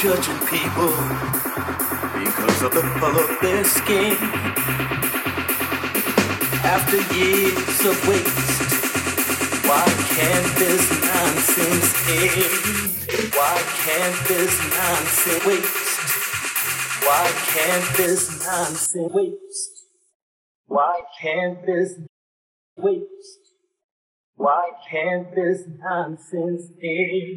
judging people because of the color of their skin. After years of waste, why can't this nonsense end? Why can't this nonsense waste? Why can't this nonsense waste? Why can't this waste? Why can't this nonsense end?